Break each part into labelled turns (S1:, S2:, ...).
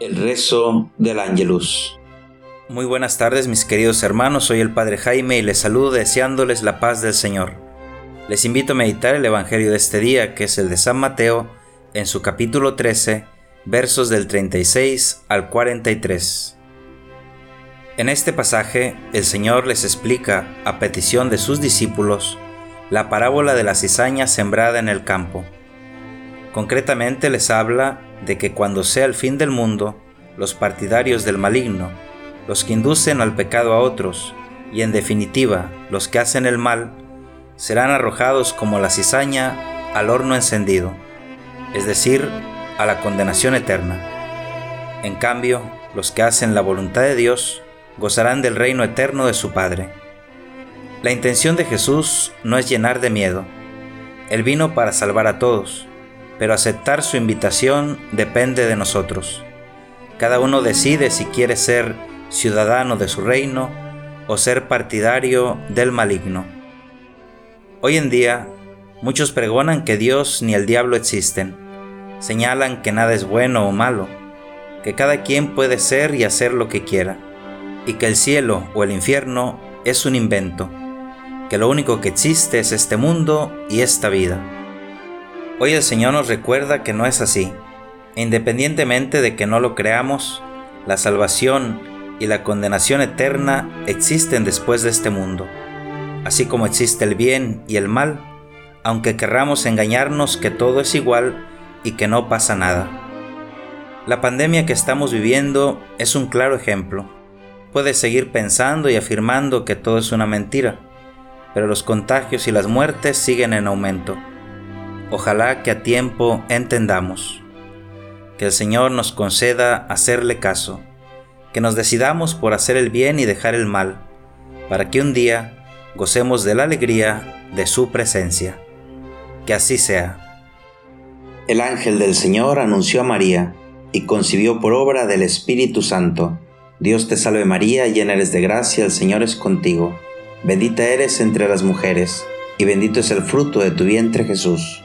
S1: El rezo del Ángelus.
S2: Muy buenas tardes mis queridos hermanos, soy el Padre Jaime y les saludo deseándoles la paz del Señor. Les invito a meditar el Evangelio de este día, que es el de San Mateo, en su capítulo 13, versos del 36 al 43. En este pasaje, el Señor les explica, a petición de sus discípulos, la parábola de la cizaña sembrada en el campo. Concretamente les habla de que cuando sea el fin del mundo, los partidarios del maligno, los que inducen al pecado a otros, y en definitiva los que hacen el mal, serán arrojados como la cizaña al horno encendido, es decir, a la condenación eterna. En cambio, los que hacen la voluntad de Dios gozarán del reino eterno de su Padre. La intención de Jesús no es llenar de miedo. Él vino para salvar a todos, pero aceptar su invitación depende de nosotros. Cada uno decide si quiere ser ciudadano de su reino o ser partidario del maligno. Hoy en día, muchos pregonan que Dios ni el diablo existen. Señalan que nada es bueno o malo, que cada quien puede ser y hacer lo que quiera, y que el cielo o el infierno es un invento, que lo único que existe es este mundo y esta vida. Hoy el Señor nos recuerda que no es así. independientemente de que no lo creamos, la salvación y la condenación eterna existen después de este mundo, así como existe el bien y el mal, aunque querramos engañarnos que todo es igual y que no pasa nada. La pandemia que estamos viviendo es un claro ejemplo. Puedes seguir pensando y afirmando que todo es una mentira, pero los contagios y las muertes siguen en aumento. Ojalá que a tiempo entendamos. Que el Señor nos conceda hacerle caso, que nos decidamos por hacer el bien y dejar el mal, para que un día gocemos de la alegría de su presencia. Que así sea.
S1: El ángel del Señor anunció a María y concibió por obra del Espíritu Santo. Dios te salve María, llena eres de gracia, el Señor es contigo. Bendita eres entre las mujeres, y bendito es el fruto de tu vientre Jesús.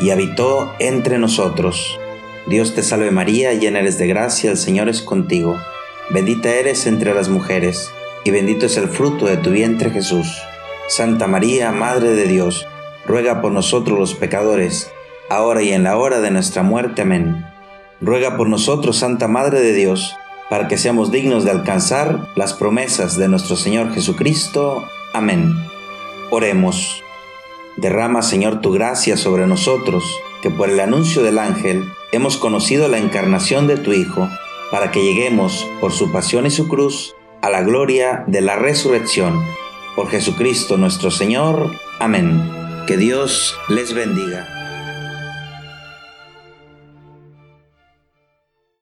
S1: y habitó entre nosotros. Dios te salve María, llena eres de gracia, el Señor es contigo. Bendita eres entre las mujeres, y bendito es el fruto de tu vientre Jesús. Santa María, Madre de Dios, ruega por nosotros los pecadores, ahora y en la hora de nuestra muerte. Amén. Ruega por nosotros, Santa Madre de Dios, para que seamos dignos de alcanzar las promesas de nuestro Señor Jesucristo. Amén. Oremos. Derrama, Señor, tu gracia sobre nosotros, que por el anuncio del ángel hemos conocido la encarnación de tu Hijo, para que lleguemos, por su pasión y su cruz, a la gloria de la resurrección. Por Jesucristo nuestro Señor. Amén. Que Dios les bendiga.